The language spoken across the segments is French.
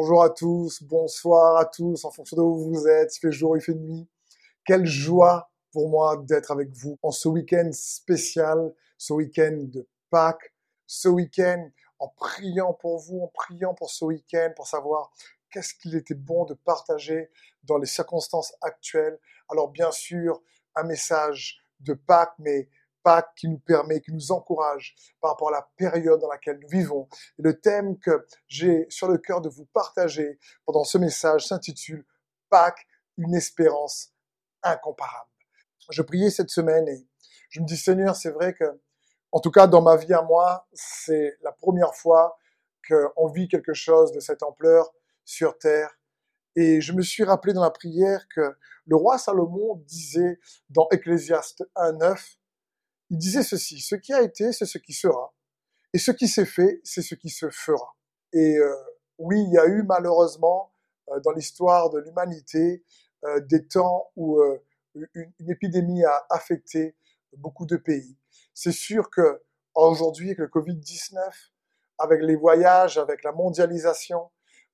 Bonjour à tous, bonsoir à tous, en fonction de où vous êtes, il fait jour, il fait nuit. Quelle joie pour moi d'être avec vous en ce week-end spécial, ce week-end de Pâques, ce week-end en priant pour vous, en priant pour ce week-end, pour savoir qu'est-ce qu'il était bon de partager dans les circonstances actuelles. Alors bien sûr, un message de Pâques, mais Qui nous permet, qui nous encourage par rapport à la période dans laquelle nous vivons. Et le thème que j'ai sur le cœur de vous partager pendant ce message s'intitule Pâques, une espérance incomparable. Je priais cette semaine et je me dis Seigneur, c'est vrai que, en tout cas dans ma vie à moi, c'est la première fois qu'on vit quelque chose de cette ampleur sur terre. Et je me suis rappelé dans la prière que le roi Salomon disait dans Ecclésiaste 1.9, il disait ceci, ce qui a été, c'est ce qui sera, et ce qui s'est fait, c'est ce qui se fera. Et euh, oui, il y a eu malheureusement euh, dans l'histoire de l'humanité euh, des temps où une, une, épidémie a affecté beaucoup de pays. C'est sûr que aujourd'hui, avec le Covid-19, avec les voyages, avec la mondialisation,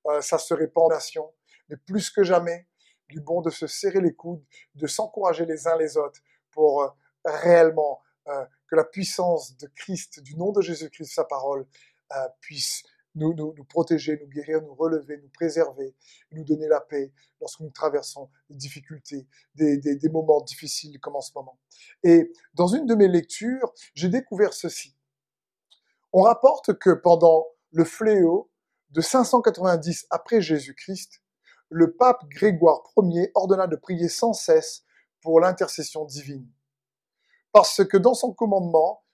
euh, ça se répand nation. Mais plus que jamais, est bon de se serrer les coudes, de s'encourager les uns les autres pour euh, réellement euh, que la puissance de Christ, du nom de Jésus-Christ, sa parole, puisse nous, nous, nous, protéger, nous guérir, nous relever, nous préserver, nous donner la paix lorsque nous traversons des difficultés, des, des, des moments difficiles comme en ce moment. Et dans une de mes lectures, j'ai découvert ceci. On rapporte que pendant le fléau de 590 après Jésus-Christ, le pape Grégoire Ier ordonna de prier sans cesse pour l'intercession divine. Parce que dans son commandement,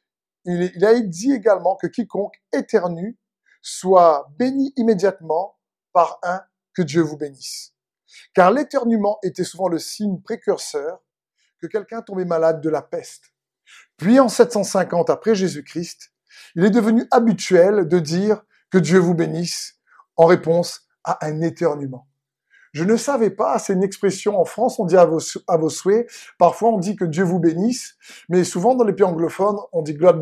il a dit également que quiconque éternue soit béni immédiatement par un que Dieu vous bénisse. Car l'éternuement était souvent le signe précurseur que quelqu'un tombait malade de la peste. Puis en 750 après Jésus-Christ, il est devenu habituel de dire que Dieu vous bénisse en réponse à un éternuement. Je ne savais pas, c'est une expression en France, on dit à vos, souhaits, parfois on dit que Dieu vous bénisse, mais souvent dans les pays anglophones, on dit God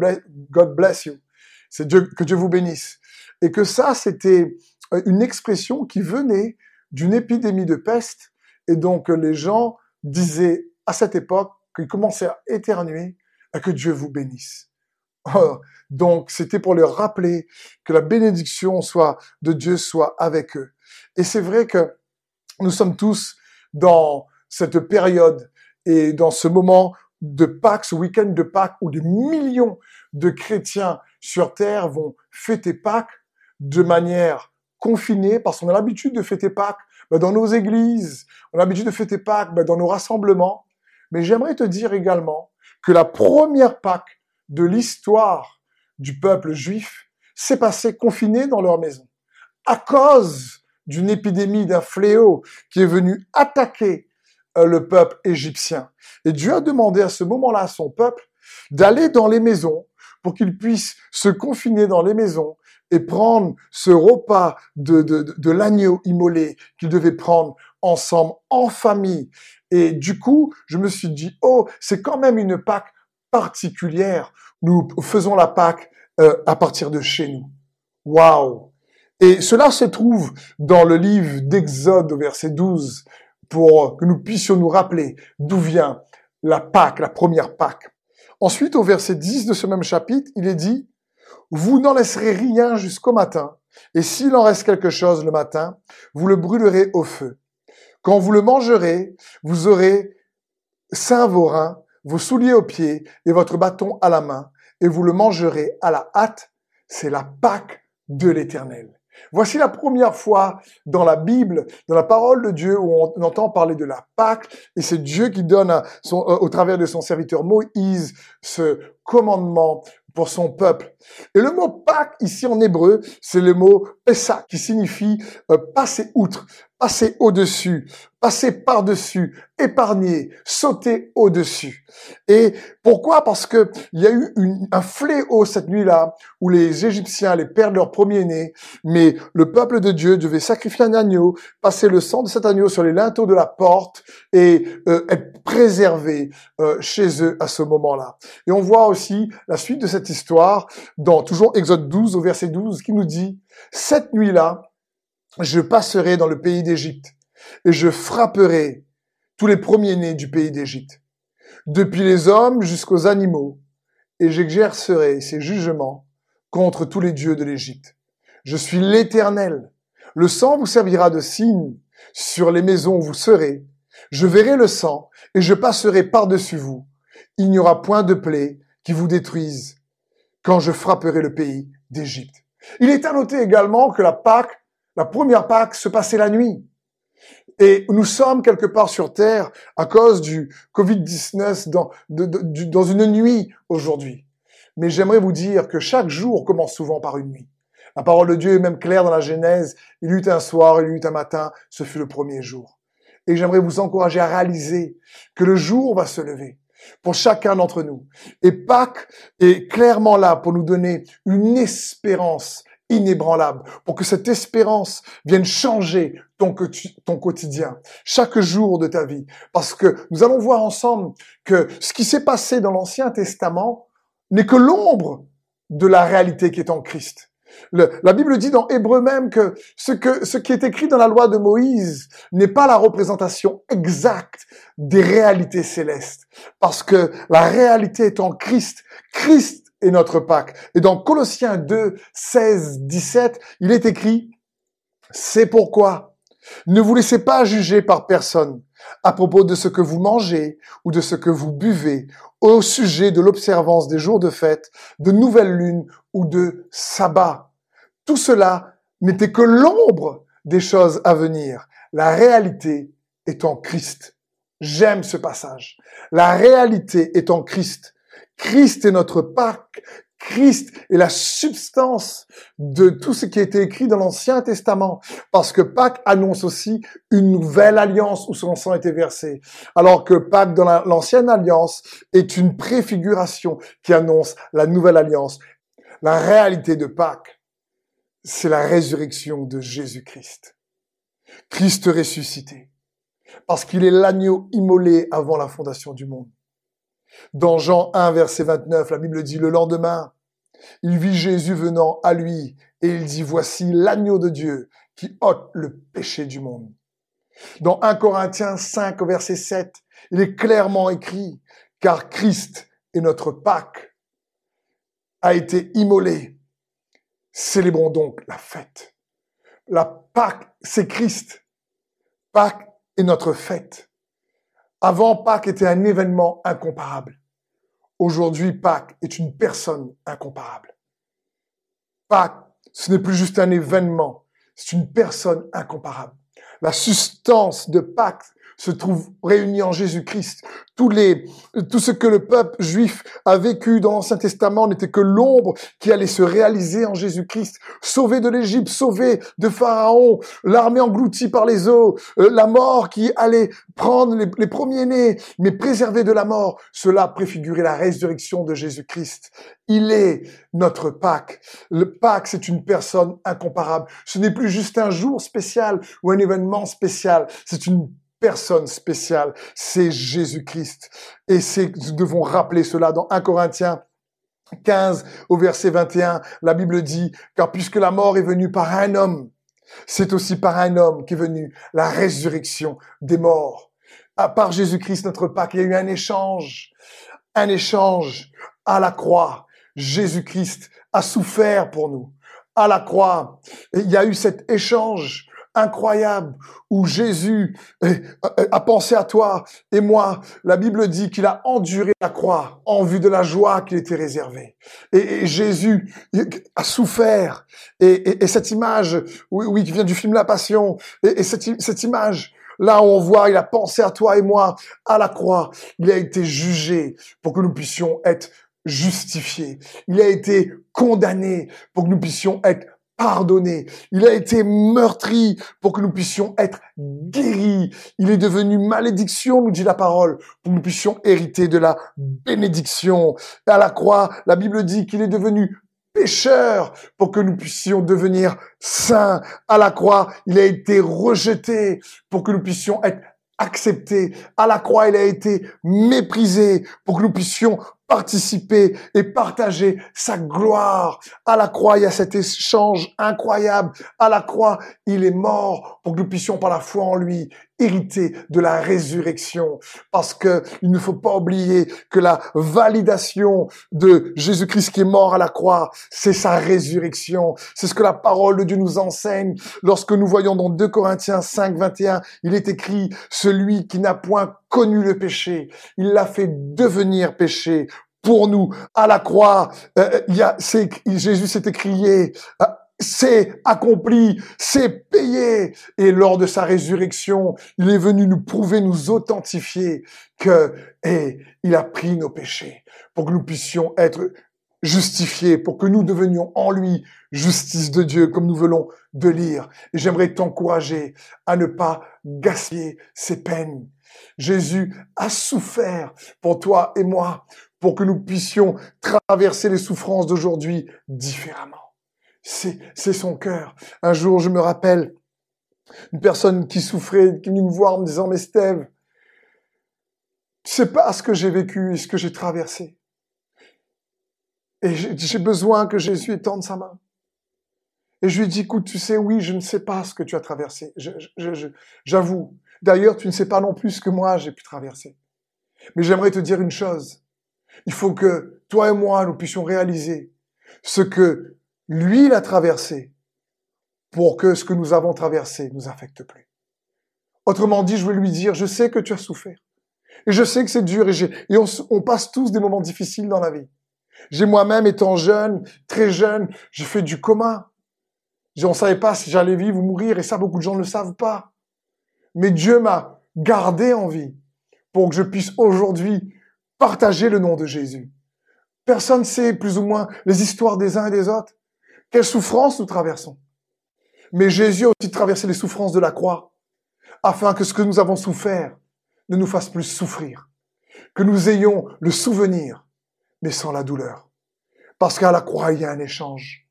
bless, you. C'est Dieu, que Dieu vous bénisse. Et que ça, c'était euh, une expression qui venait d'une épidémie de peste, et donc les gens disaient à cette époque qu'ils commençaient à éternuer, à que Dieu vous bénisse. Donc, c'était pour leur rappeler que la bénédiction soit de Dieu soit avec eux. Et c'est vrai que nous sommes tous dans cette période et dans ce moment de Pâques, ce week-end de Pâques, où des millions de chrétiens sur terre vont fêter Pâques de manière confinée, parce qu'on a l'habitude de fêter Pâques ben, dans nos églises, on a l'habitude de fêter Pâques ben, dans nos rassemblements. Mais j'aimerais te dire également que la première Pâques de l'histoire du peuple juif s'est passé confiné dans leur maison à cause d'une épidémie, d'un fléau qui est venu attaquer euh, le peuple égyptien. Et Dieu a demandé à ce moment-là à son peuple d'aller dans les maisons pour qu'ils puissent se confiner dans les maisons et prendre ce repas de, de, de l'agneau immolé qu'ils devaient prendre ensemble en famille. Et du coup, je me suis dit, oh, c'est quand même une Pâque particulière. Nous faisons la Pâque euh, à partir de chez nous. Waouh Et cela se trouve dans le livre d'Exode au verset 12 pour que nous puissions nous rappeler d'où vient la Pâque, la première Pâque. Ensuite, au verset 10 de ce même chapitre, il est dit, vous n'en laisserez rien jusqu'au matin, et s'il en reste quelque chose le matin, vous le brûlerez au feu. Quand vous le mangerez, vous aurez saint vos reins, vos souliers aux pieds et votre bâton à la main, et vous le mangerez à la hâte. C'est la Pâque de l'Éternel. Voici la première fois dans la Bible, dans la parole de Dieu, où on entend parler de la Pâque, et c'est Dieu qui donne euh, au travers de son serviteur Moïse ce commandement pour son peuple. Et le mot Pâque ici en hébreu, c'est le mot Pessah, qui signifie euh, passer outre, passer au-dessus, passer par-dessus, épargner, sauter au-dessus. Et pourquoi? Parce que il y a eu un fléau cette nuit-là où les Égyptiens allaient perdre leur premier-né, mais le peuple de Dieu devait sacrifier un agneau, passer le sang de cet agneau sur les linteaux de la porte et euh, être préservé euh, chez eux à ce moment-là. Et on voit aussi la suite de cette histoire dans toujours Exode 12 au verset 12 qui nous dit, cette nuit-là, je passerai dans le pays d'Égypte et je frapperai tous les premiers-nés du pays d'Égypte, depuis les hommes jusqu'aux animaux, et j'exercerai ces jugements contre tous les dieux de l'Égypte. Je suis l'Éternel. Le sang vous servira de signe sur les maisons où vous serez. Je verrai le sang et je passerai par-dessus vous. Il n'y aura point de plaie qui vous détruise quand je frapperai le pays d'Égypte. Il est à noter également que la Pâque, la première Pâque se passait la nuit. Et nous sommes quelque part sur Terre à cause du Covid-19 dans, une nuit aujourd'hui. Mais j'aimerais vous dire que chaque jour commence souvent par une nuit. La parole de Dieu est même claire dans la Genèse. Il eut un soir, il eut un matin, ce fut le premier jour. Et j'aimerais vous encourager à réaliser que le jour va se lever pour chacun d'entre nous. Et Pâques est clairement là pour nous donner une espérance inébranlable, pour que cette espérance vienne changer ton, ton quotidien, chaque jour de ta vie. Parce que nous allons voir ensemble que ce qui s'est passé dans l'Ancien Testament n'est que l'ombre de la réalité qui est en Christ. la Bible dit dans Hébreu même que ce, que ce qui est écrit dans la loi de Moïse n'est pas la représentation exacte des réalités célestes, parce que la réalité est en Christ. Christ est notre Pâque. Et dans Colossiens 2, 16, 17, il est écrit, c'est pourquoi ne vous laissez pas juger par personne à propos de ce que vous mangez ou de ce que vous buvez au sujet de l'observance des jours de fête, de nouvelles lunes ou de sabbat. Tout cela n'était que l'ombre des choses à venir. La réalité est en Christ. J'aime ce passage. La réalité est en Christ. Christ est notre Pâque. Christ est la substance de tout ce qui a été écrit dans l'Ancien Testament, parce que Pâques annonce aussi une nouvelle alliance où son sang a été versé, alors que Pâques dans l'Ancienne Alliance est une préfiguration qui annonce la nouvelle alliance. La réalité de Pâques, c'est la résurrection de Jésus-Christ. Christ ressuscité, parce qu'il est l'agneau immolé avant la fondation du monde. Dans Jean 1, verset 29, la Bible dit, le lendemain, il vit Jésus venant à lui et il dit, voici l'agneau de Dieu qui ôte le péché du monde. Dans 1 Corinthiens 5, verset 7, il est clairement écrit, car Christ est notre Pâque, a été immolé. Célébrons donc la fête. La Pâque, c'est Christ. Pâque est notre fête. Avant, Pâques était un événement incomparable. Aujourd'hui, Pâques est une personne incomparable. Pâques, ce n'est plus juste un événement, c'est une personne incomparable. La substance de Pâques se trouve réunis en Jésus-Christ. Tous les, tout ce que le peuple juif a vécu dans l'Ancien Testament n'était que l'ombre qui allait se réaliser en Jésus-Christ. Sauvé de l'Égypte, sauvé de Pharaon, l'armée engloutie par les eaux, euh, la mort qui allait prendre les, les premiers-nés, mais préservé de la mort. Cela préfigurait la résurrection de Jésus-Christ. Il est notre Pâques. Le Pâques, c'est une personne incomparable. Ce n'est plus juste un jour spécial ou un événement spécial. C'est une personne spéciale, c'est Jésus-Christ. Et nous devons rappeler cela dans 1 Corinthiens 15 au verset 21. La Bible dit, car puisque la mort est venue par un homme, c'est aussi par un homme qu'est venue la résurrection des morts. À part Jésus-Christ, notre Pâque, il y a eu un échange, un échange à la croix. Jésus-Christ a souffert pour nous. À la croix, il y a eu cet échange incroyable où Jésus a pensé à toi et moi. La Bible dit qu'il a enduré la croix en vue de la joie qui était réservée. Et, Jésus a souffert. Et, cette image, oui, qui vient du film La Passion, et, cette, cette image, Là on voit, il a pensé à toi et moi à la croix. Il a été jugé pour que nous puissions être justifiés. Il a été condamné pour que nous puissions être pardonné. Il a été meurtri pour que nous puissions être guéris. Il est devenu malédiction, nous dit la parole, pour que nous puissions hériter de la bénédiction. À la croix, la Bible dit qu'il est devenu pécheur pour que nous puissions devenir saints. À la croix, il a été rejeté pour que nous puissions être acceptés. À la croix, il a été méprisé pour que nous puissions participer et partager sa gloire. À la croix, il y a cet échange incroyable. À la croix, il est mort pour que nous puissions par la foi en lui hériter de la résurrection. Parce que il ne faut pas oublier que la validation de Jésus-Christ qui est mort à la croix, c'est sa résurrection. C'est ce que la parole de Dieu nous enseigne lorsque nous voyons dans 2 Corinthiens 5, 21, il est écrit, celui qui n'a point connu le péché, il l'a fait devenir péché pour nous à la croix. Euh, y a, Jésus s'est écrié, euh, c'est accompli, c'est payé. Et lors de sa résurrection, il est venu nous prouver, nous authentifier que, et il a pris nos péchés pour que nous puissions être justifiés, pour que nous devenions en lui justice de Dieu, comme nous venons de lire. Et j'aimerais t'encourager à ne pas gaspiller ces peines. Jésus a souffert pour toi et moi, pour que nous puissions traverser les souffrances d'aujourd'hui différemment. C'est, son cœur. Un jour, je me rappelle, une personne qui souffrait, qui venait me voir en me disant, mais Steve, tu sais pas ce que j'ai vécu et ce que j'ai traversé. Et j'ai besoin que Jésus étende sa main. Et je lui dis, écoute, tu sais, oui, je ne sais pas ce que tu as traversé. J'avoue. D'ailleurs, tu ne sais pas non plus ce que moi j'ai pu traverser. Mais j'aimerais te dire une chose. Il faut que toi et moi, nous puissions réaliser ce que lui, il a traversé pour que ce que nous avons traversé nous affecte plus. Autrement dit, je veux lui dire, je sais que tu as souffert. Et je sais que c'est dur et, et on, on passe tous des moments difficiles dans la vie. J'ai moi-même, étant jeune, très jeune, j'ai fait du coma. On ne savait pas si j'allais vivre ou mourir, et ça, beaucoup de gens ne le savent pas. Mais Dieu m'a gardé en vie pour que je puisse aujourd'hui partager le nom de Jésus. Personne ne sait plus ou moins les histoires des uns et des autres. Quelles souffrances nous traversons. Mais Jésus a aussi traversé les souffrances de la croix, afin que ce que nous avons souffert ne nous fasse plus souffrir. Que nous ayons le souvenir, mais sans la douleur. Parce qu'à la croix, il y a un échange.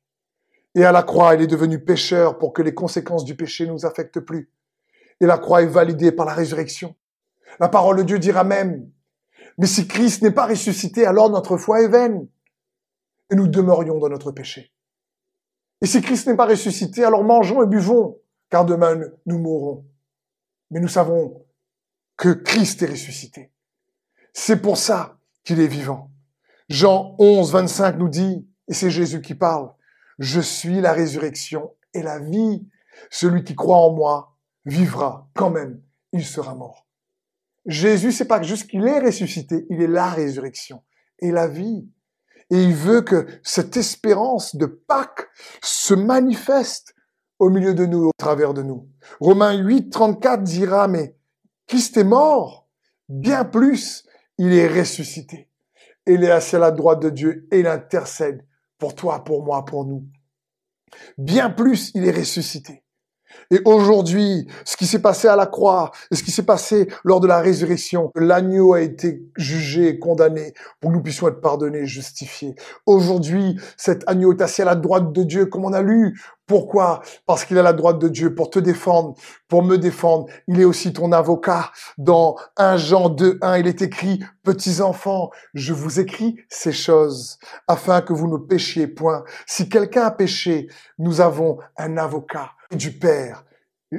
Et à la croix, il est devenu pécheur pour que les conséquences du péché ne nous affectent plus. Et la croix est validée par la résurrection. La parole de Dieu dira même, mais si Christ n'est pas ressuscité, alors notre foi est vaine. Et nous demeurions dans notre péché. Et si Christ n'est pas ressuscité, alors mangeons et buvons, car demain nous mourrons. Mais nous savons que Christ est ressuscité. C'est pour ça qu'il est vivant. Jean 11, 25 nous dit, et c'est Jésus qui parle, je suis la résurrection et la vie. Celui qui croit en moi vivra quand même, il sera mort. Jésus, c'est pas juste qu'il est ressuscité, il est la résurrection et la vie. Et il veut que cette espérance de Pâques se manifeste au milieu de nous, au travers de nous. Romains 8, 34 dira, mais Christ est mort, bien plus, il est ressuscité. Il est assis à la droite de Dieu et il intercède pour toi, pour moi, pour nous. Bien plus, il est ressuscité. Et aujourd'hui, ce qui s'est passé à la croix, et ce qui s'est passé lors de la résurrection, l'agneau a été jugé, condamné, pour que nous puissions être pardonnés, justifiés. Aujourd'hui, cet agneau est assis à la droite de Dieu, comme on a lu. Pourquoi? Parce qu'il est à la droite de Dieu pour te défendre, pour me défendre. Il est aussi ton avocat. Dans 1 Jean 2, 1, il est écrit, petits enfants, je vous écris ces choses afin que vous ne péchiez point. Si quelqu'un a péché, nous avons un avocat du Père,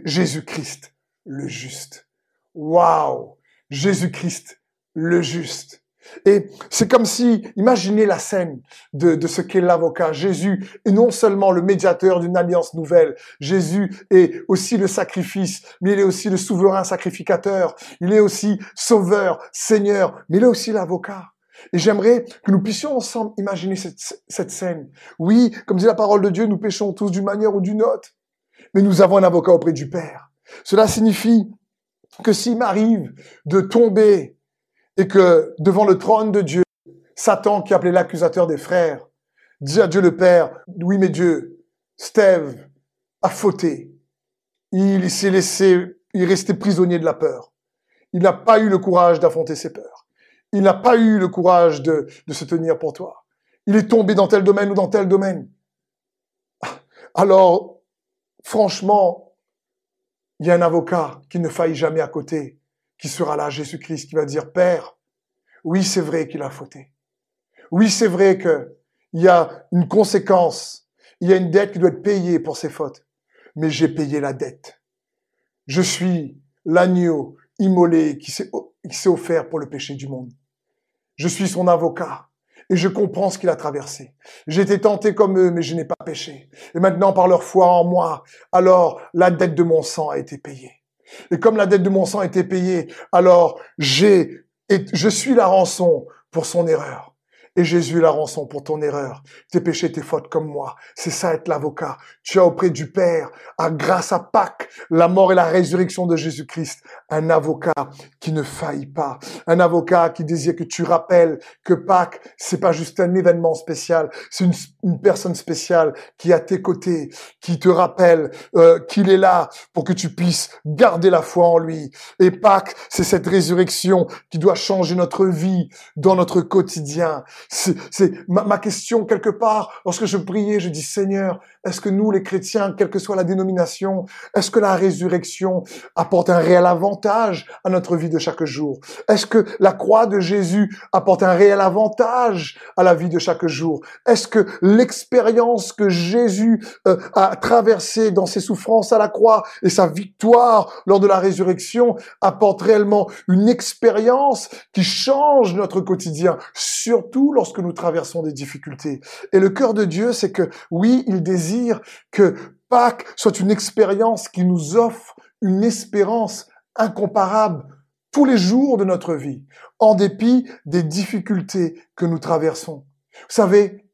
Jésus-Christ le juste. Waouh Jésus-Christ le juste. Et c'est comme si, imaginez la scène de, de ce qu'est l'avocat. Jésus est non seulement le médiateur d'une alliance nouvelle, Jésus est aussi le sacrifice, mais il est aussi le souverain sacrificateur, il est aussi sauveur, Seigneur, mais il est aussi l'avocat. Et j'aimerais que nous puissions ensemble imaginer cette, cette scène. Oui, comme dit la parole de Dieu, nous péchons tous d'une manière ou d'une autre mais nous avons un avocat auprès du Père. Cela signifie que s'il m'arrive de tomber et que devant le trône de Dieu, Satan, qui appelait l'accusateur des frères, dit à Dieu le Père, oui mais Dieu, Steve a fauté. Il s'est laissé, il est resté prisonnier de la peur. Il n'a pas eu le courage d'affronter ses peurs. Il n'a pas eu le courage de, de se tenir pour toi. Il est tombé dans tel domaine ou dans tel domaine. Alors, franchement, il y a un avocat qui ne faille jamais à côté, qui sera là, Jésus-Christ, qui va dire, Père, oui, c'est vrai qu'il a fauté, Oui, c'est vrai que il y a une conséquence, il y a une dette qui doit être payée pour ses fautes, mais j'ai payé la dette. Je suis l'agneau immolé qui s'est offert pour le péché du monde. Je suis son avocat et je comprends ce qu'il a traversé. J'ai été tenté comme eux, mais je n'ai pas péché. Et maintenant, par leur foi en moi, alors la dette de mon sang a été payée. Et comme la dette de mon sang a été payée, alors j'ai, et je suis la rançon pour son erreur. Et Jésus la rançon pour ton erreur, tes péchés, tes fautes comme moi. C'est ça être l'avocat. Tu as auprès du Père, à grâce à Pâques, la mort et la résurrection de Jésus-Christ, un avocat qui ne faillit pas, un avocat qui désire que tu rappelles que Pâques, c'est pas juste un événement spécial, c'est une, personne spéciale qui est à tes côtés, qui te rappelle euh, qu'il est là pour que tu puisses garder la foi en lui. Et Pâques, c'est cette résurrection qui doit changer notre vie dans notre quotidien. C'est ma, ma, question quelque part. Lorsque je priais, je dis Seigneur, est-ce que nous, les chrétiens, quelle que soit la dénomination, est-ce que la résurrection apporte un réel à notre vie de chaque jour? Est-ce que la croix de Jésus apporte un réel avantage à la vie de chaque jour? Est-ce que l'expérience que Jésus euh, a traversée dans ses souffrances à la croix et sa victoire lors de la résurrection apporte réellement une expérience qui change notre quotidien, surtout lorsque nous traversons des difficultés? Et le cœur de Dieu, c'est que oui, il désire que Pâques soit une expérience qui nous offre une espérance incomparable tous les jours de notre vie, en dépit des difficultés que nous traversons. Vous savez,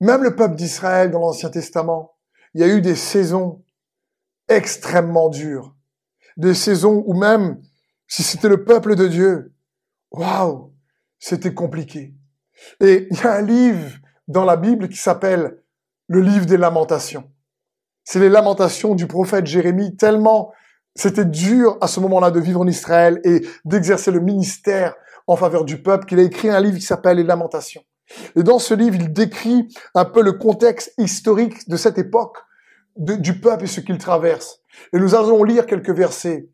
même le peuple d'Israël dans l'Ancien Testament, il y a eu des saisons extrêmement dures, des saisons où même si c'était le peuple de Dieu, waouh, c'était compliqué. Et il y a un livre dans la Bible qui s'appelle le livre des lamentations. C'est les lamentations du prophète Jérémie, tellement c'était dur à ce moment-là de vivre en Israël et d'exercer le ministère en faveur du peuple qu'il a écrit un livre qui s'appelle Les Lamentations. Et dans ce livre, il décrit un peu le contexte historique de cette époque, du peuple et ce qu'il traverse. Et nous allons lire quelques versets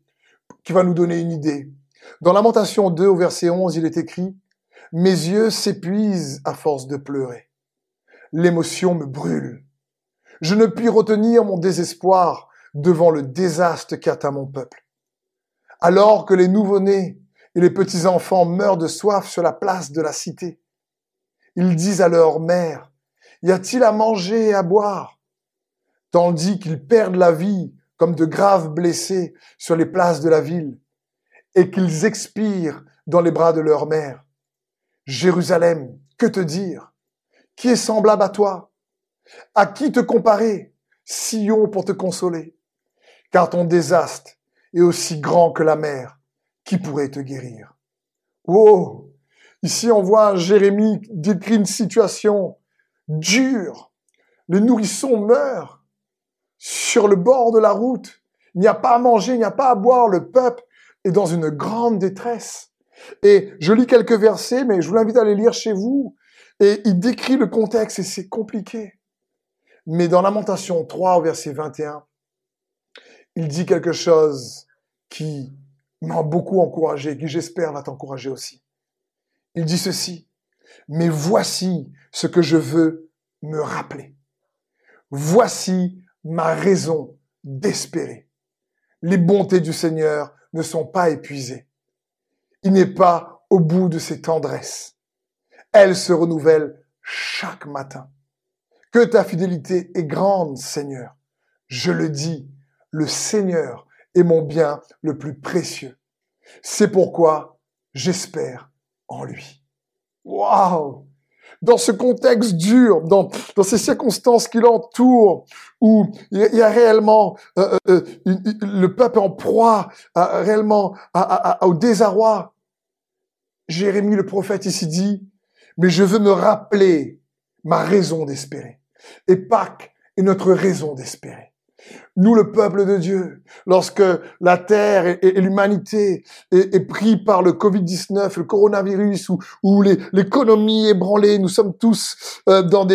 qui vont nous donner une idée. Dans Lamentation 2 au verset 11, il est écrit, mes yeux s'épuisent à force de pleurer. L'émotion me brûle. Je ne puis retenir mon désespoir devant le désastre qu'atteint mon peuple. Alors que les nouveau-nés et les petits-enfants meurent de soif sur la place de la cité, ils disent à leur mère, y a-t-il à manger et à boire? Tandis qu'ils perdent la vie comme de graves blessés sur les places de la ville et qu'ils expirent dans les bras de leur mère. Jérusalem, que te dire? Qui est semblable à toi? À qui te comparer Sion pour te consoler? Car ton désastre est aussi grand que la mer. Qui pourrait te guérir Oh Ici, on voit Jérémie décrit une situation dure. Les nourrissons meurent sur le bord de la route. Il n'y a pas à manger, il n'y a pas à boire. Le peuple est dans une grande détresse. Et je lis quelques versets, mais je vous invite à les lire chez vous. Et il décrit le contexte et c'est compliqué. Mais dans Lamentation 3 au verset 21, il dit quelque chose qui m'a beaucoup encouragé, qui j'espère va t'encourager aussi. Il dit ceci, mais voici ce que je veux me rappeler. Voici ma raison d'espérer. Les bontés du Seigneur ne sont pas épuisées il n'est pas au bout de ses tendresses. Elle se renouvelle chaque matin. Que ta fidélité est grande, Seigneur. Je le dis, le Seigneur est mon bien le plus précieux. C'est pourquoi j'espère en lui. Waouh! Dans ce contexte dur, dans, ces circonstances qui l'entourent, où il y a réellement euh, euh, euh, le peuple en proie réellement au désarroi, Jérémie le prophète ici dit, mais je veux me rappeler ma raison d'espérer. Et Pâques est notre raison d'espérer. Nous, le peuple de Dieu, lorsque la terre et, l'humanité est, pris par le Covid-19, le coronavirus, ou, où l'économie est branlée, nous sommes tous euh, dans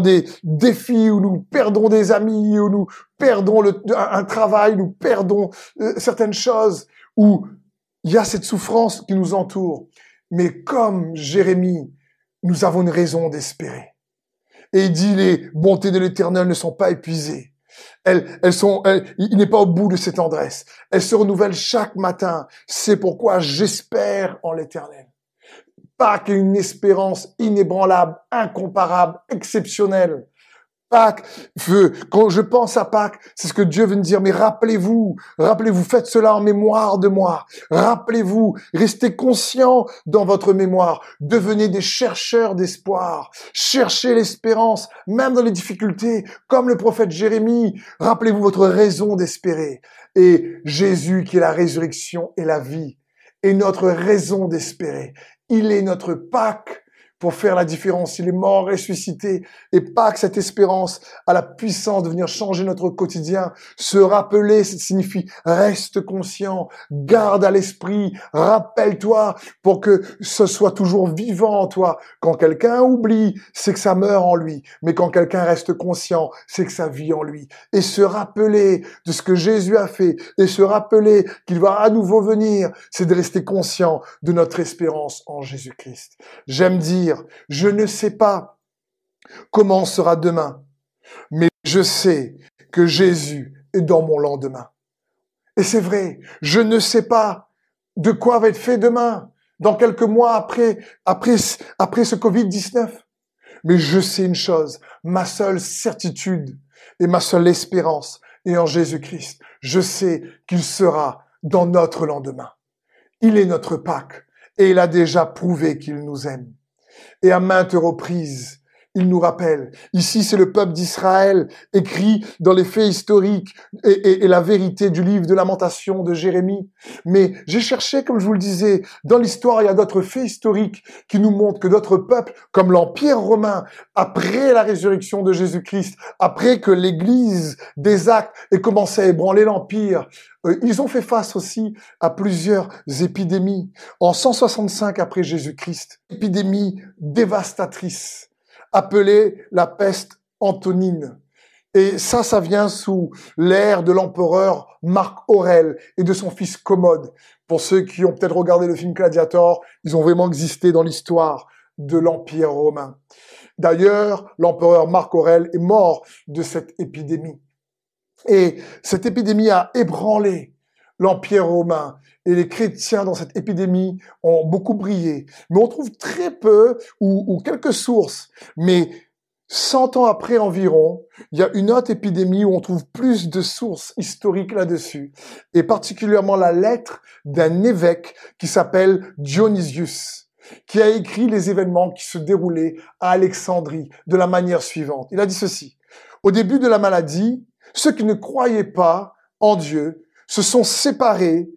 des défis où nous perdons des amis, où nous perdons un, travail, nous perdons euh, certaines choses, où il y a cette souffrance qui nous entoure. Mais comme Jérémie, nous avons une raison d'espérer. Et il dit, les bontés de l'éternel ne sont pas épuisées. Elles, elles sont, il n'est pas au bout de ses tendresses. Elles se renouvellent chaque matin. C'est pourquoi j'espère en l'éternel. Pâques est une espérance inébranlable, incomparable, exceptionnelle. Pâques quand je pense à Pâques, c'est ce que Dieu veut nous dire, mais rappelez-vous, rappelez-vous, faites cela en mémoire de moi. Rappelez-vous, restez conscients dans votre mémoire. Devenez des chercheurs d'espoir. Cherchez l'espérance, même dans les difficultés, comme le prophète Jérémie. Rappelez-vous votre raison d'espérer. Et Jésus, qui est la résurrection et la vie, est notre raison d'espérer. Il est notre Pâques pour faire la différence. Il est mort, ressuscité, et pas que cette espérance a la puissance de venir changer notre quotidien. Se rappeler, ça signifie reste conscient, garde à l'esprit, rappelle-toi pour que ce soit toujours vivant en toi. Quand quelqu'un oublie, c'est que ça meurt en lui, mais quand quelqu'un reste conscient, c'est que ça vit en lui. Et se rappeler de ce que Jésus a fait, et se rappeler qu'il va à nouveau venir, c'est de rester conscient de notre espérance en Jésus-Christ. J'aime dire je ne sais pas comment sera demain, mais je sais que Jésus est dans mon lendemain. Et c'est vrai, je ne sais pas de quoi va être fait demain, dans quelques mois après, après, après ce Covid-19. Mais je sais une chose, ma seule certitude et ma seule espérance est en Jésus-Christ. Je sais qu'il sera dans notre lendemain. Il est notre Pâque et il a déjà prouvé qu'il nous aime et à maintes reprises, il nous rappelle. Ici, c'est le peuple d'Israël écrit dans les faits historiques et, la vérité du livre de lamentation de Jérémie. Mais j'ai cherché, comme je vous le disais, dans l'histoire, il y a d'autres faits historiques qui nous montrent que d'autres peuples, comme l'Empire romain, après la résurrection de Jésus-Christ, après que l'Église des actes ait commencé à ébranler l'Empire, euh, ils ont fait face aussi à plusieurs épidémies. En 165 après Jésus-Christ, épidémie dévastatrice appelée la peste antonine. Et ça, ça vient sous l'ère de l'empereur Marc Aurèle et de son fils Commode. Pour ceux qui ont peut-être regardé le film Gladiator, ils ont vraiment existé dans l'histoire de l'Empire romain. D'ailleurs, l'empereur Marc Aurèle est mort de cette épidémie. Et cette épidémie a ébranlé l'Empire romain. Et les chrétiens dans cette épidémie ont beaucoup brillé. Mais on trouve très peu ou, quelques sources. Mais 100 ans après environ, il y a une autre épidémie où on trouve plus de sources historiques là-dessus. Et particulièrement la lettre d'un évêque qui s'appelle Dionysius qui a écrit les événements qui se déroulaient à Alexandrie de la manière suivante. Il a dit ceci. Au début de la maladie, ceux qui ne croyaient pas en Dieu se sont séparés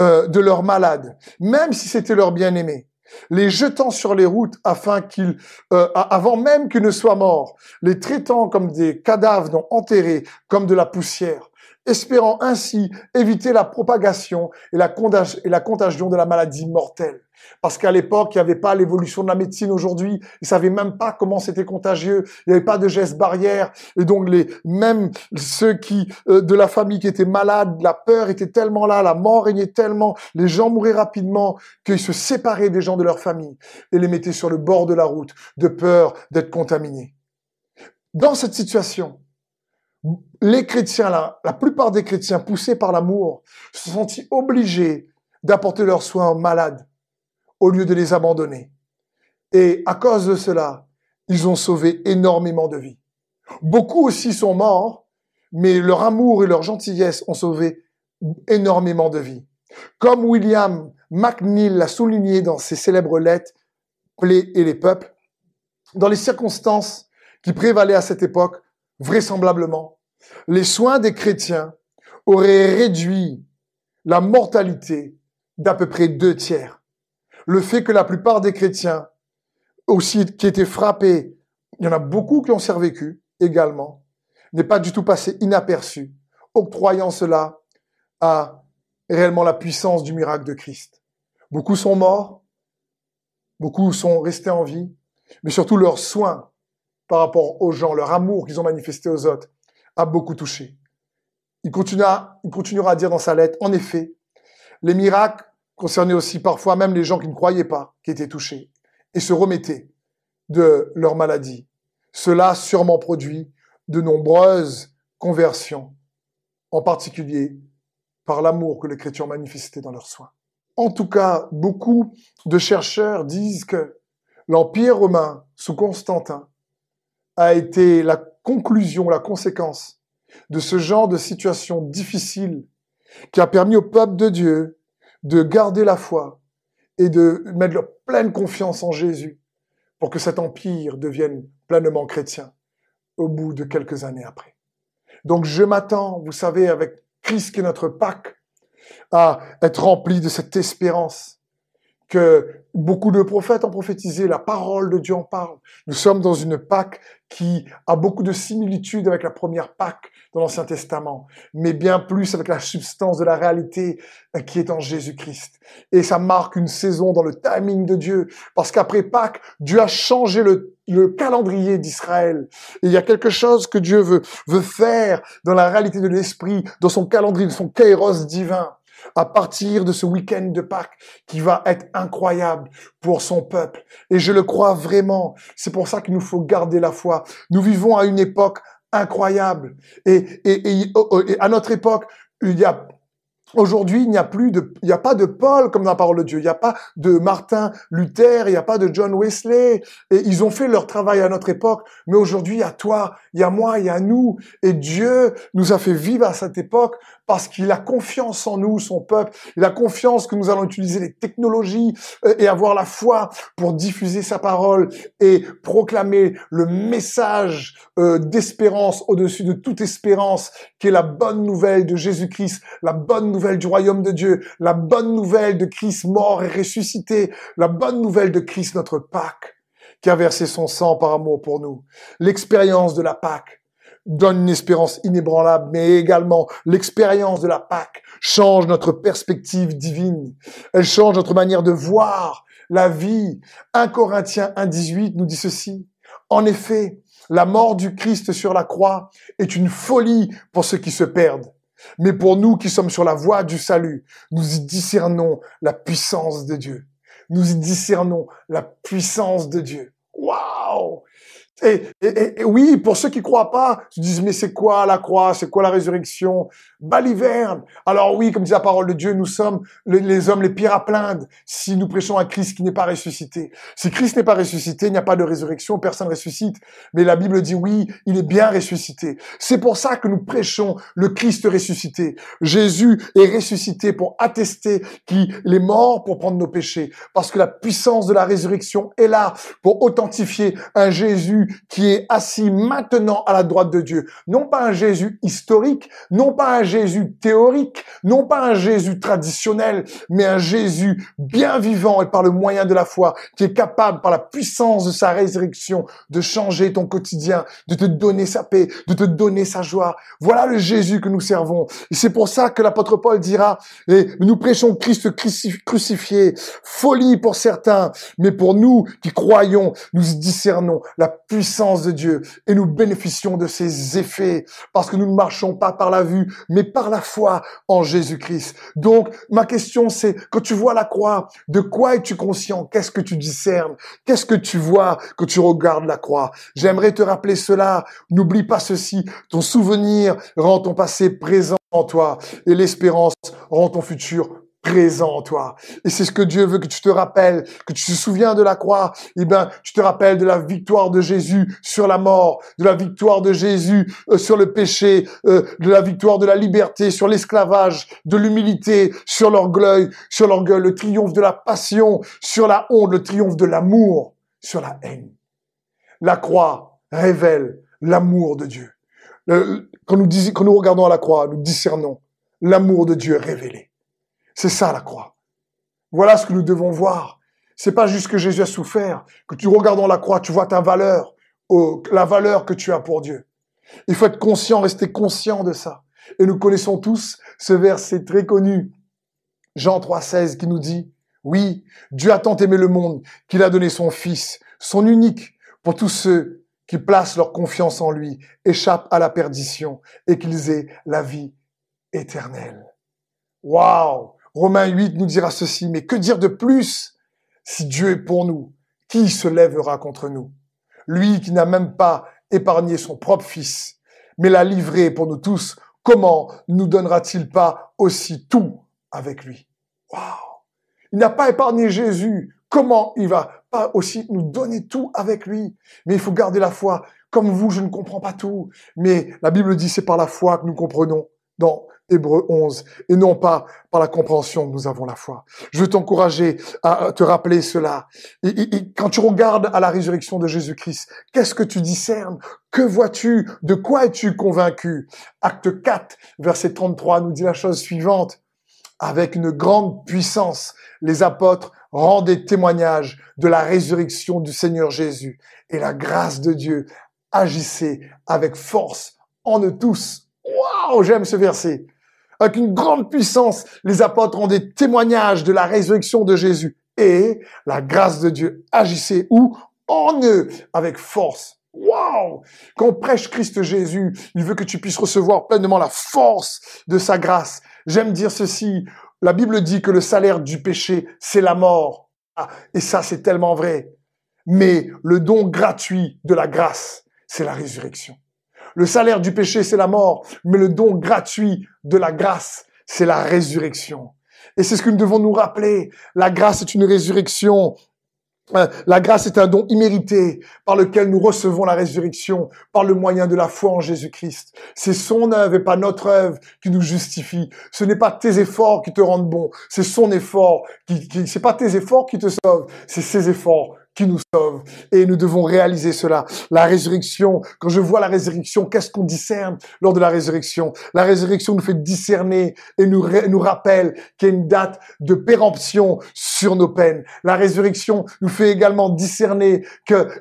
euh, de leurs malades, même si c'était leur bien-aimé, les jetant sur les routes afin qu'ils, euh, avant même qu'ils ne soient morts, les traitant comme des cadavres non enterrés, comme de la poussière, espérant ainsi éviter la propagation et la, contagion de la maladie mortelle. Parce qu'à l'époque, il n'y avait pas l'évolution de la médecine aujourd'hui. Ils savaient même pas comment c'était contagieux. Il n'y avait pas de gestes barrières. Et donc, les, même ceux qui, euh, de la famille qui étaient malades, la peur était tellement là, la mort régnait tellement, les gens mouraient rapidement qu'ils se séparaient des gens de leur famille et les mettaient sur le bord de la route de peur d'être contaminés. Dans cette situation, les chrétiens, la, la plupart des chrétiens, poussés par l'amour, se sont sentis obligés d'apporter leurs soins aux malades au lieu de les abandonner. Et à cause de cela, ils ont sauvé énormément de vies. Beaucoup aussi sont morts, mais leur amour et leur gentillesse ont sauvé énormément de vies. Comme William McNeill l'a souligné dans ses célèbres lettres, Plaies et les peuples, dans les circonstances qui prévalaient à cette époque, vraisemblablement, les soins des chrétiens auraient réduit la mortalité d'à peu près deux tiers le fait que la plupart des chrétiens aussi qui étaient frappés, il y en a beaucoup qui ont survécu également, n'est pas du tout passé inaperçu, octroyant cela à réellement la puissance du miracle de Christ. Beaucoup sont morts, beaucoup sont restés en vie, mais surtout leur soin par rapport aux gens, leur amour qu'ils ont manifesté aux autres, a beaucoup touché. Il continuera, il continuera à dire dans sa lettre, en effet, les miracles concernait aussi parfois même les gens qui ne croyaient pas, qui étaient touchés, et se remettaient de leur maladie. Cela a sûrement produit de nombreuses conversions, en particulier par l'amour que ont manifesté dans leurs soins. En tout cas, beaucoup de chercheurs disent que l'Empire romain, sous Constantin, a été la conclusion, la conséquence de ce genre de situation difficile qui a permis au peuple de Dieu de garder la foi et de mettre leur pleine confiance en Jésus pour que cet empire devienne pleinement chrétien au bout de quelques années après. Donc je m'attends, vous savez, avec Christ qui est notre Pâque, à être rempli de cette espérance que beaucoup de prophètes ont prophétisé, la parole de Dieu en parle. Nous sommes dans une Pâque qui a beaucoup de similitudes avec la première Pâque dans l'Ancien Testament, mais bien plus avec la substance de la réalité euh, qui est en Jésus-Christ. Et ça marque une saison dans le timing de Dieu, parce qu'après Pâques, Dieu a changé le, le calendrier d'Israël. Et il y a quelque chose que Dieu veut, veut faire dans la réalité de l'Esprit, dans son calendrier, dans son kairos divin à partir de ce week-end de Pâques qui va être incroyable pour son peuple. Et je le crois vraiment. C'est pour ça qu'il nous faut garder la foi. Nous vivons à une époque incroyable. Et, et, oh, oh, et, à notre époque, il y a Aujourd'hui, il n'y a plus de, il n'y a pas de Paul comme dans la parole de Dieu. Il n'y a pas de Martin Luther, il n'y a pas de John Wesley. Et ils ont fait leur travail à notre époque. Mais aujourd'hui, il y a toi, il y a moi, il y a nous. Et Dieu nous a fait vivre à cette époque parce qu'il a confiance en nous, son peuple. Il a confiance que nous allons utiliser les technologies euh, et avoir la foi pour diffuser sa parole et proclamer le message euh, d'espérance au-dessus de toute espérance, qui est la bonne nouvelle de Jésus-Christ, la bonne nouvelle du royaume de Dieu, la bonne nouvelle de Christ mort et ressuscité, la bonne nouvelle de Christ notre Pâque qui a versé son sang par amour pour nous. L'expérience de la Pâque donne une espérance inébranlable, mais également l'expérience de la Pâque change notre perspective divine. Elle change notre manière de voir la vie. 1 Corinthiens 1.18 nous dit ceci. En effet, la mort du Christ sur la croix est une folie pour ceux qui se perdent. Mais pour nous qui sommes sur la voie du salut, nous y discernons la puissance de Dieu. Nous y discernons la puissance de Dieu. Waouh et, et, oui, pour ceux qui croient pas, se disent mais c'est quoi la croix, c'est quoi la résurrection? Baliverne. Alors oui, comme dit la parole de Dieu, nous sommes les, hommes les pires à plaindre si nous prêchons un Christ qui n'est pas ressuscité. Si Christ n'est pas ressuscité, il n'y a pas de résurrection, personne ressuscite. Mais la Bible dit oui, il est bien ressuscité. C'est pour ça que nous prêchons le Christ ressuscité. Jésus est ressuscité pour attester qu'il est mort pour prendre nos péchés, parce que la puissance de la résurrection est là pour authentifier un Jésus qui est assis maintenant à la droite de Dieu. Non pas un Jésus historique, non pas un Jésus théorique, non pas un Jésus traditionnel, mais un Jésus bien vivant et par le moyen de la foi, qui est capable, par la puissance de sa résurrection, de changer ton quotidien, de te donner sa paix, de te donner sa joie. Voilà le Jésus que nous servons. Et c'est pour ça que l'apôtre Paul dira, nous prêchons Christ crucifié, folie pour certains, mais pour nous qui croyons, nous discernons la puissance puissance de Dieu et nous bénéficions de ses effets parce que nous ne marchons pas par la vue, mais par la foi en Jésus-Christ. Donc, ma question c'est, quand tu vois la croix, de quoi es-tu conscient? Qu'est-ce que tu discernes? Qu'est-ce que tu vois quand tu regardes la croix? J'aimerais te rappeler cela. N'oublie pas ceci. Ton souvenir rend ton passé présent en toi et l'espérance rend ton futur présent en toi. Et c'est ce que Dieu veut que tu te rappelles, que tu te souviens de la croix. Eh ben, tu te rappelles de la victoire de Jésus sur la mort, de la victoire de Jésus euh, sur le péché, euh, de la victoire de la liberté sur l'esclavage, de l'humilité sur l'orgueil, sur l'orgueil, le triomphe de la passion sur la honte, le triomphe de l'amour sur la haine. La croix révèle l'amour de Dieu. quand, nous quand nous regardons à la croix, nous discernons l'amour de Dieu révélé. C'est ça la croix. Voilà ce que nous devons voir. C'est pas juste que Jésus a souffert, que tu regardes dans la croix, tu vois ta valeur, la valeur que tu as pour Dieu. Il faut être conscient, rester conscient de ça. Et nous connaissons tous ce verset très connu, Jean 3,16, qui nous dit, oui, Dieu a tant aimé le monde qu'il a donné son Fils, son unique, pour tous ceux qui placent leur confiance en lui, échappent à la perdition et qu'ils aient la vie éternelle. Waouh Romains 8 nous dira ceci, mais que dire de plus si Dieu est pour nous? Qui se lèvera contre nous? Lui qui n'a même pas épargné son propre fils, mais l'a livré pour nous tous, comment nous donnera-t-il pas aussi tout avec lui? Waouh Il n'a pas épargné Jésus. Comment il va pas aussi nous donner tout avec lui? Mais il faut garder la foi. Comme vous, je ne comprends pas tout. Mais la Bible dit c'est par la foi que nous comprenons dans Hébreu 11, et non pas par la compréhension que nous avons la foi. Je veux t'encourager à te rappeler cela. Et, quand tu regardes à la résurrection de Jésus-Christ, qu'est-ce que tu discernes? Que vois-tu? De quoi es-tu convaincu? Acte 4, verset 33 nous dit la chose suivante. Avec une grande puissance, les apôtres rendaient témoignage de la résurrection du Seigneur Jésus, et la grâce de Dieu agissait avec force en eux tous Waouh, j'aime ce verset. Avec une grande puissance, les apôtres ont des témoignages de la résurrection de Jésus. Et la grâce de Dieu agissait où? En eux, avec force. Waouh Quand on prêche Christ Jésus, il veut que tu puisses recevoir pleinement la force de sa grâce. J'aime dire ceci. La Bible dit que le salaire du péché, c'est la mort. Ah, et ça, c'est tellement vrai. Mais le don gratuit de la grâce, c'est la résurrection. Le salaire du péché, c'est la mort, mais le don gratuit de la grâce, c'est la résurrection. Et c'est ce que nous devons nous rappeler. La grâce est une résurrection. Euh, la grâce est un don immérité par lequel nous recevons la résurrection par le moyen de la foi en Jésus-Christ. C'est son œuvre et pas notre œuvre qui nous justifie. Ce n'est pas tes efforts qui te rendent bon, c'est son effort qui, qui c'est pas tes efforts qui te sauvent, c'est ses efforts qui nous sauve. Et nous devons réaliser cela. La résurrection, quand je vois la résurrection, qu'est-ce qu'on discerne lors de la résurrection? La résurrection nous fait discerner et nous, nous rappelle qu'il y a une date de péremption sur nos peines. La résurrection nous fait également discerner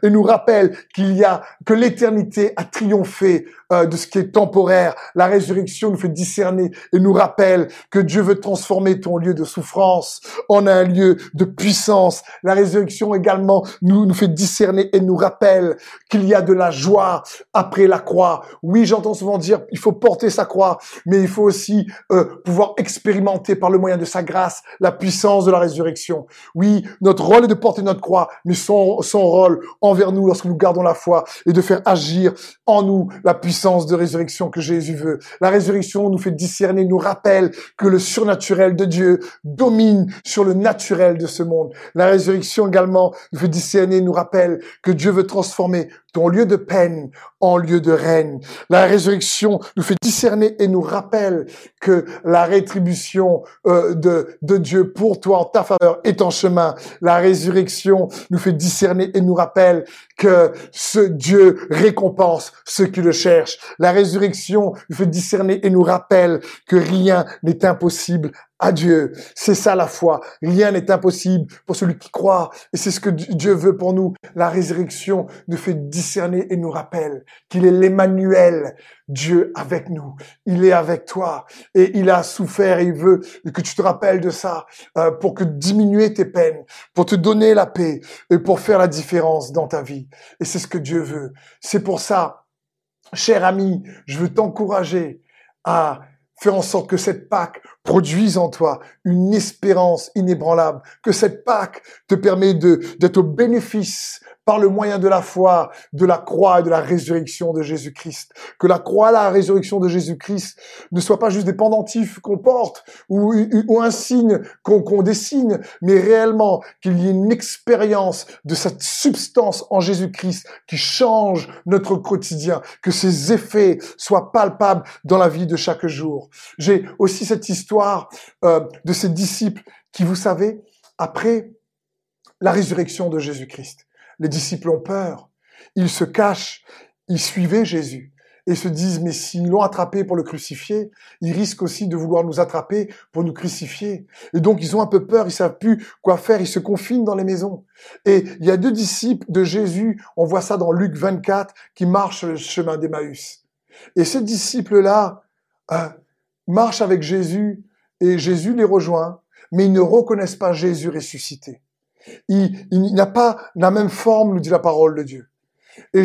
et nous rappelle qu'il y a, que l'éternité a triomphé euh, de ce qui est temporaire. La résurrection nous fait discerner et nous rappelle que Dieu veut transformer ton lieu de souffrance en un lieu de puissance. La résurrection également nous, nous fait discerner et nous rappelle qu'il y a de la joie après la croix. Oui, j'entends souvent dire il faut porter sa croix, mais il faut aussi euh, pouvoir expérimenter par le moyen de sa grâce la puissance de la résurrection. Oui, notre rôle est de porter notre croix, mais son, son rôle envers nous lorsque nous gardons la foi est de faire agir en nous la puissance de résurrection que Jésus veut. La résurrection nous fait discerner, nous rappelle que le surnaturel de Dieu domine sur le naturel de ce monde. La résurrection également nous fait discerner, nous rappelle que Dieu veut transformer ton lieu de peine en lieu de règne. La résurrection nous fait discerner et nous rappelle que la rétribution euh, de, de Dieu pour toi en ta faveur est en chemin. La résurrection nous fait discerner et nous rappelle que ce Dieu récompense ceux qui le cherchent. La résurrection nous fait discerner et nous rappelle que rien n'est impossible à. C'est ça la foi. Rien n'est impossible pour celui qui croit. Et c'est ce que Dieu veut pour nous. La résurrection nous fait discerner et nous rappelle qu'il est l'Emmanuel, Dieu avec nous. Il est avec toi et il a souffert et il veut que tu te rappelles de ça euh, pour que diminuer tes peines, pour te donner la paix et pour faire la différence dans ta vie. Et c'est ce que Dieu veut. C'est pour ça, cher ami, je veux t'encourager à faire en sorte que cette Pâque produise en toi une espérance inébranlable, que cette Pâque te permet d'être au bénéfice par le moyen de la foi, de la croix et de la résurrection de Jésus-Christ. Que la croix, la résurrection de Jésus-Christ ne soit pas juste des pendentifs qu'on porte ou, un signe qu'on qu'on dessine, mais réellement qu'il y ait une expérience de cette substance en Jésus-Christ qui change notre quotidien, que ses effets soient palpables dans la vie de chaque jour. J'ai aussi cette histoire euh, de ces disciples qui, vous savez, après la résurrection de Jésus-Christ, les disciples ont peur. Ils se cachent. Ils suivaient Jésus et se disent, mais s'ils l'ont attrapé pour le crucifier, ils risquent aussi de vouloir nous attraper pour nous crucifier. Et donc, ils ont un peu peur, ils savent plus quoi faire, ils se confinent dans les maisons. Et il y a deux disciples de Jésus, on voit ça dans Luc 24, qui marchent le chemin d'Emmaüs. Et ces disciples-là euh, marchent avec Jésus, et Jésus les rejoint, mais ils ne reconnaissent pas Jésus ressuscité. Il, n'a pas la même forme, nous dit la parole de Dieu. Et,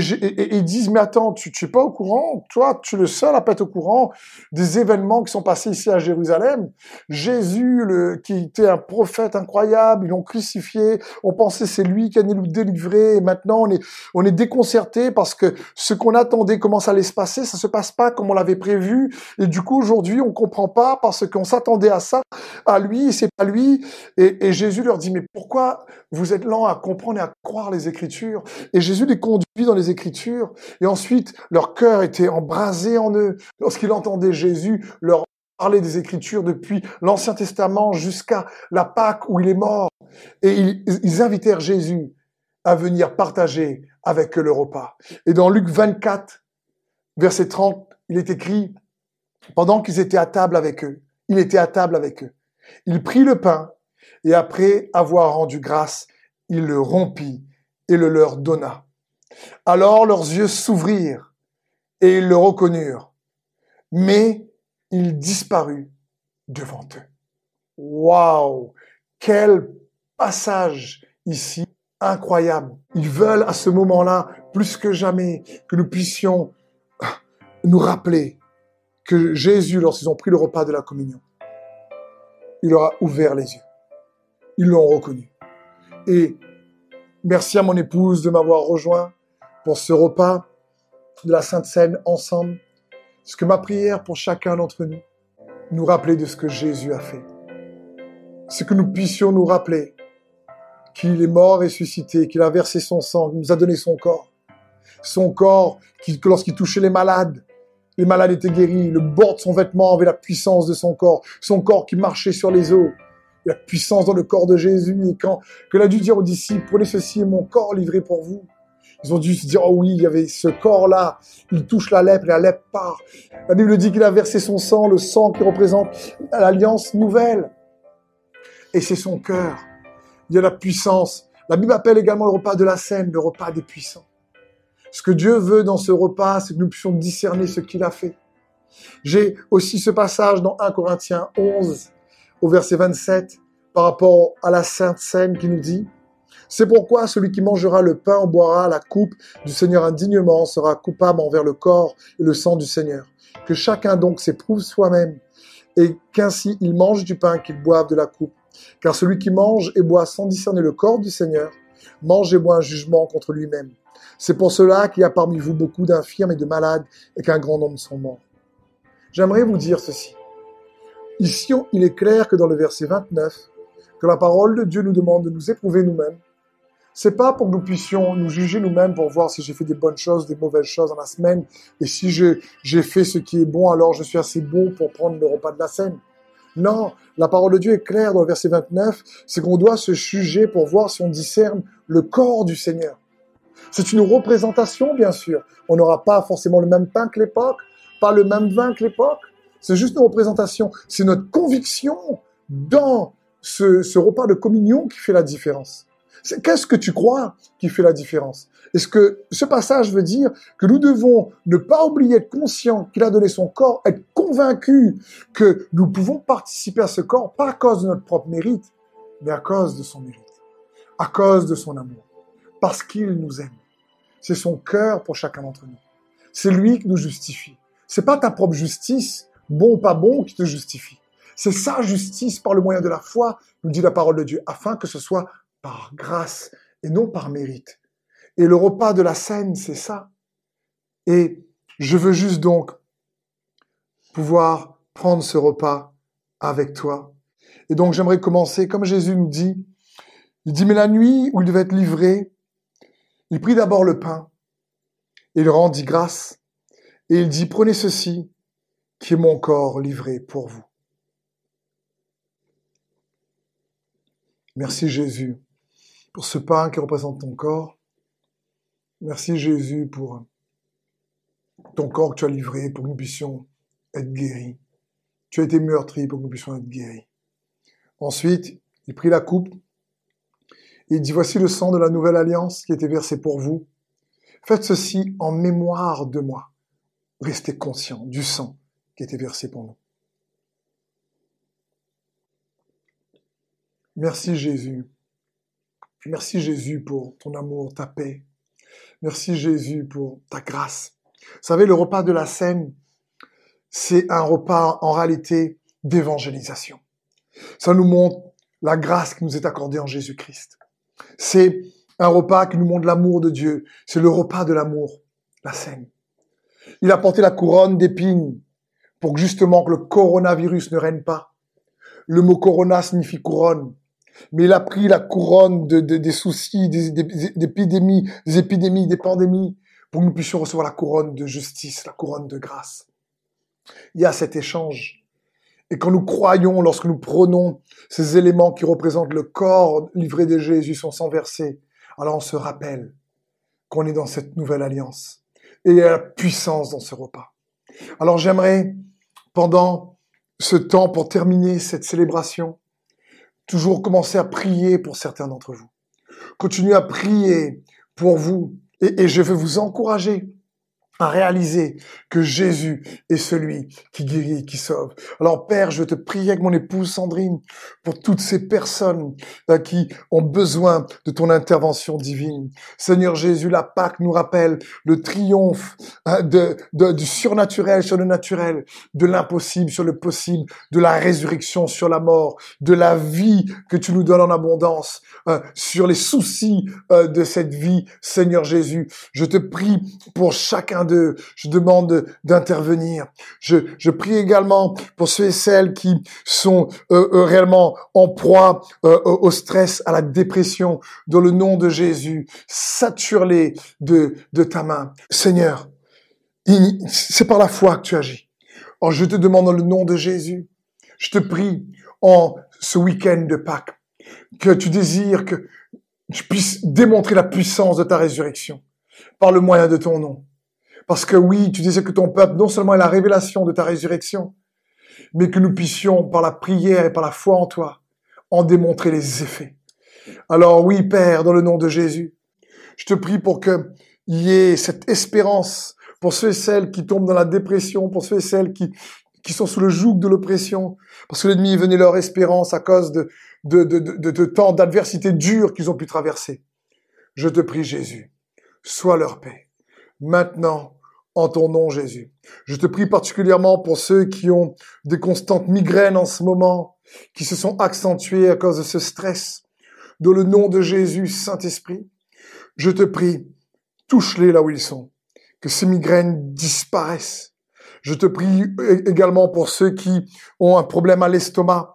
ils disent, mais attends, tu n'es pas au courant? Toi, tu es le seul à pas être au courant des événements qui sont passés ici à Jérusalem. Jésus, le, qui était un prophète incroyable, ils l'ont crucifié, on pensait c'est lui qui allait nous délivrer, et maintenant on est, on est déconcerté parce que ce qu'on attendait commence à se passer, ça se passe pas comme on l'avait prévu, et du coup aujourd'hui on comprend pas parce qu'on s'attendait à ça, à lui, et c'est pas lui. Et, et Jésus leur dit, mais pourquoi vous êtes lents à comprendre et à croire les Écritures? Et Jésus les conduit dans les Écritures. Et ensuite, leur cœur était embrasé en eux. Lorsqu'ils entendaient Jésus leur parler des Écritures depuis l'Ancien Testament jusqu'à la Pâque où il est mort. Et ils, ils invitèrent Jésus à venir partager avec eux le repas. Et dans Luc 24, verset 30, il est écrit, pendant qu'ils étaient à table avec eux, il était à table avec eux. Il prit le pain et après avoir rendu grâce, il le rompit et le leur donna. Alors leurs yeux s'ouvrirent et ils le reconnurent, mais il disparut devant eux. Waouh Quel passage ici incroyable. Ils veulent à ce moment-là, plus que jamais, que nous puissions nous rappeler que Jésus, lorsqu'ils ont pris le repas de la communion, il leur a ouvert les yeux. Ils l'ont reconnu. Et merci à mon épouse de m'avoir rejoint pour ce repas de la Sainte Seine ensemble. Ce que ma prière pour chacun d'entre nous, nous rappeler de ce que Jésus a fait. Ce que nous puissions nous rappeler qu'il est mort, ressuscité, qu'il a versé son sang, qu'il nous a donné son corps. Son corps, que lorsqu'il touchait les malades, les malades étaient guéris. Le bord de son vêtement avait la puissance de son corps. Son corps qui marchait sur les eaux. La puissance dans le corps de Jésus. Et quand, que a dû dire aux disciples, prenez ceci est mon corps livré pour vous. Ils ont dû se dire, oh oui, il y avait ce corps-là, il touche la lèpre, et la lèpre part. La Bible dit qu'il a versé son sang, le sang qui représente l'alliance nouvelle. Et c'est son cœur. Il y a la puissance. La Bible appelle également le repas de la scène, le repas des puissants. Ce que Dieu veut dans ce repas, c'est que nous puissions discerner ce qu'il a fait. J'ai aussi ce passage dans 1 Corinthiens 11, au verset 27, par rapport à la Sainte Seine qui nous dit, c'est pourquoi celui qui mangera le pain ou boira la coupe du Seigneur indignement sera coupable envers le corps et le sang du Seigneur. Que chacun donc s'éprouve soi-même et qu'ainsi il mange du pain qu'il boive de la coupe. Car celui qui mange et boit sans discerner le corps du Seigneur, mange et boit un jugement contre lui-même. C'est pour cela qu'il y a parmi vous beaucoup d'infirmes et de malades et qu'un grand nombre sont morts. J'aimerais vous dire ceci. Ici, il est clair que dans le verset 29, que la parole de Dieu nous demande de nous éprouver nous-mêmes c'est pas pour que nous puissions nous juger nous-mêmes pour voir si j'ai fait des bonnes choses, des mauvaises choses dans la semaine. Et si j'ai fait ce qui est bon, alors je suis assez bon pour prendre le repas de la scène. Non, la parole de Dieu est claire dans le verset 29, c'est qu'on doit se juger pour voir si on discerne le corps du Seigneur. C'est une représentation, bien sûr. On n'aura pas forcément le même pain que l'époque, pas le même vin que l'époque. C'est juste une représentation. C'est notre conviction dans ce, ce repas de communion qui fait la différence. Qu'est-ce que tu crois qui fait la différence? Est-ce que ce passage veut dire que nous devons ne pas oublier être conscients qu'il a donné son corps, être convaincus que nous pouvons participer à ce corps, pas à cause de notre propre mérite, mais à cause de son mérite, à cause de son amour, parce qu'il nous aime. C'est son cœur pour chacun d'entre nous. C'est lui qui nous justifie. C'est pas ta propre justice, bon ou pas bon, qui te justifie. C'est sa justice par le moyen de la foi, nous dit la parole de Dieu, afin que ce soit par grâce et non par mérite. Et le repas de la scène, c'est ça. Et je veux juste donc pouvoir prendre ce repas avec toi. Et donc j'aimerais commencer, comme Jésus nous dit, il dit, mais la nuit où il devait être livré, il prit d'abord le pain, et il rendit grâce, et il dit, prenez ceci, qui est mon corps livré pour vous. Merci Jésus pour ce pain qui représente ton corps. Merci Jésus pour ton corps que tu as livré pour que nous puissions être guéris. Tu as été meurtri pour que nous puissions être guéris. Ensuite, il prit la coupe et il dit, voici le sang de la nouvelle alliance qui a été versé pour vous. Faites ceci en mémoire de moi. Restez conscient du sang qui a été versé pour nous. Merci Jésus Merci Jésus pour ton amour, ta paix. Merci Jésus pour ta grâce. Vous savez, le repas de la scène, c'est un repas en réalité d'évangélisation. Ça nous montre la grâce qui nous est accordée en Jésus-Christ. C'est un repas qui nous montre l'amour de Dieu. C'est le repas de l'amour, la scène. Il a porté la couronne d'épines pour justement que le coronavirus ne règne pas. Le mot corona signifie couronne. Mais il a pris la couronne de, des soucis, des, épidémies, des épidémies, des pandémies, pour que nous puissions recevoir la couronne de justice, la couronne de grâce. Il y a cet échange. Et quand nous croyons, lorsque nous prenons ces éléments qui représentent le corps livré de Jésus, son sang versé, alors on se rappelle qu'on est dans cette nouvelle alliance. Et il y a la puissance dans ce repas. Alors j'aimerais, pendant ce temps, pour terminer cette célébration, toujours commencer à prier pour certains d'entre vous. Continuez à prier pour vous. Et, et je veux vous encourager à réaliser que Jésus est celui qui guérit, qui sauve. Alors Père, je te prie avec mon épouse Sandrine pour toutes ces personnes euh, qui ont besoin de ton intervention divine. Seigneur Jésus, la Pâque nous rappelle le triomphe hein, du surnaturel sur le naturel, de l'impossible sur le possible, de la résurrection sur la mort, de la vie que tu nous donnes en abondance, euh, sur les soucis euh, de cette vie, Seigneur Jésus. Je te prie pour chacun je demande d'intervenir. Je, prie également pour ceux et celles qui sont euh, euh, réellement en proie euh, au stress, à la dépression. Dans le nom de Jésus, sature-les de, de ta main. Seigneur, c'est par la foi que tu agis. Alors je te demande dans le nom de Jésus, je te prie en ce week-end de Pâques, que tu désires que tu puisses démontrer la puissance de ta résurrection par le moyen de ton nom. Parce que oui, tu disais que ton peuple, non seulement est la révélation de ta résurrection, mais que nous puissions, par la prière et par la foi en toi, en démontrer les effets. Alors oui, Père, dans le nom de Jésus, je te prie pour qu'il y ait cette espérance pour ceux et celles qui tombent dans la dépression, pour ceux et celles qui, qui sont sous le joug de l'oppression, parce que l'ennemi venu leur espérance à cause de, de, de, de, de temps d'adversité dure qu'ils ont pu traverser. Je te prie, Jésus, sois leur paix maintenant en ton nom, Jésus. Je te prie particulièrement pour ceux qui ont des constantes migraines en ce moment, qui se sont accentuées à cause de ce stress. Dans le nom de Jésus, Saint-Esprit, je te prie, touche-les là où ils sont, que ces migraines disparaissent. Je te prie également pour ceux qui ont un problème à l'estomac,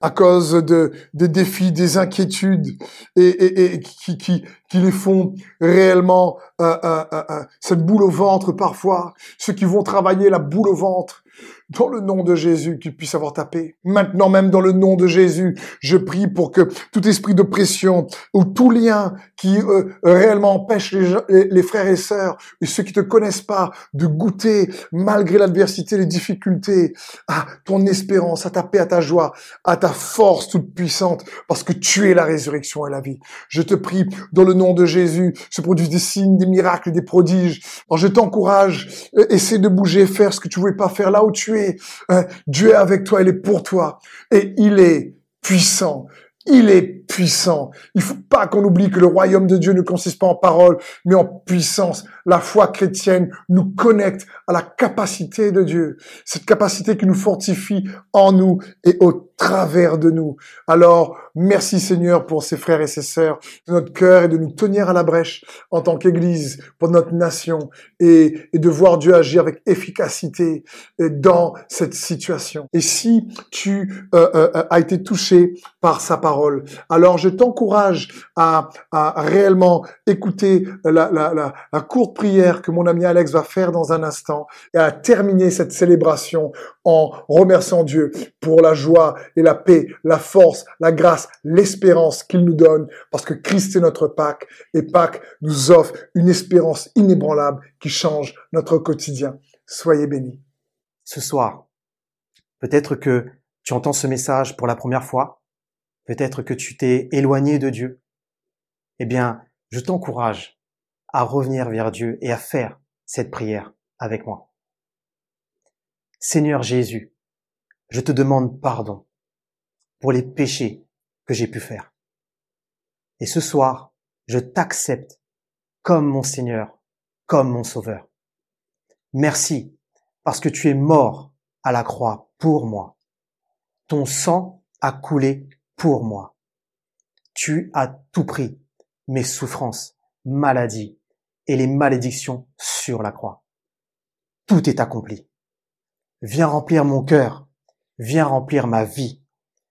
à cause de des défis, des inquiétudes et, qui, qui, qui les font réellement euh, euh, euh, cette boule au ventre parfois, ceux qui vont travailler la boule au ventre, dans le nom de Jésus, qu'ils puissent avoir ta paix. Maintenant même, dans le nom de Jésus, je prie pour que tout esprit de pression ou tout lien qui euh, réellement empêche les, frères et sœurs et ceux qui te connaissent pas de goûter, malgré l'adversité, les difficultés, à ton espérance, à ta paix, à ta joie, à ta force toute puissante, parce que tu es la résurrection et la vie. Je te prie, dans le nom de Jésus, se produisent des signes, des miracles, des prodiges. Alors je t'encourage, euh, essaie de bouger, faire ce que tu voulais pas faire là où tu Hein, Dieu est avec toi, il est pour toi. Et il est puissant. Il est puissant. Il faut pas qu'on oublie que le royaume de Dieu ne consiste pas en parole, mais en puissance. La foi chrétienne nous connecte à la capacité de Dieu. Cette capacité qui nous fortifie en nous et au travers de nous. Alors, merci Seigneur pour ces frères et ces sœurs de notre cœur et de nous tenir à la brèche en tant qu'Église pour notre nation et, de voir Dieu agir avec efficacité dans cette situation. Et si tu euh, euh, as été touché par sa parole, alors je t'encourage à, réellement écouter la courte prière que mon ami Alex va faire dans un instant et à terminer cette célébration en remerciant Dieu pour la joie et la paix, la force, la grâce, l'espérance qu'il nous donne, parce que Christ est notre Pâques, et Pâques nous offre une espérance inébranlable qui change notre quotidien. Soyez bénis. Ce soir, peut-être que tu entends ce message pour la première fois, peut-être que tu t'es éloigné de Dieu. Eh bien, je t'encourage à revenir vers Dieu et à faire cette prière avec moi. Seigneur Jésus, je te demande pardon pour les péchés que j'ai pu faire. Et ce soir, je t'accepte comme mon Seigneur, comme mon Sauveur. Merci parce que tu es mort à la croix pour moi. Ton sang a coulé pour moi. Tu as tout pris, mes souffrances, maladies et les malédictions sur la croix. Tout est accompli. Viens remplir mon cœur, viens remplir ma vie,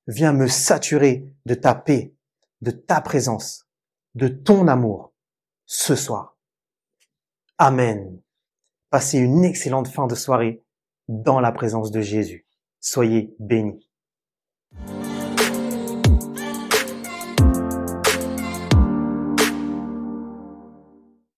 viens me saturer de ta paix, de ta présence, de ton amour ce soir. Amen. Passez une excellente fin de soirée dans la présence de Jésus. Soyez bénis.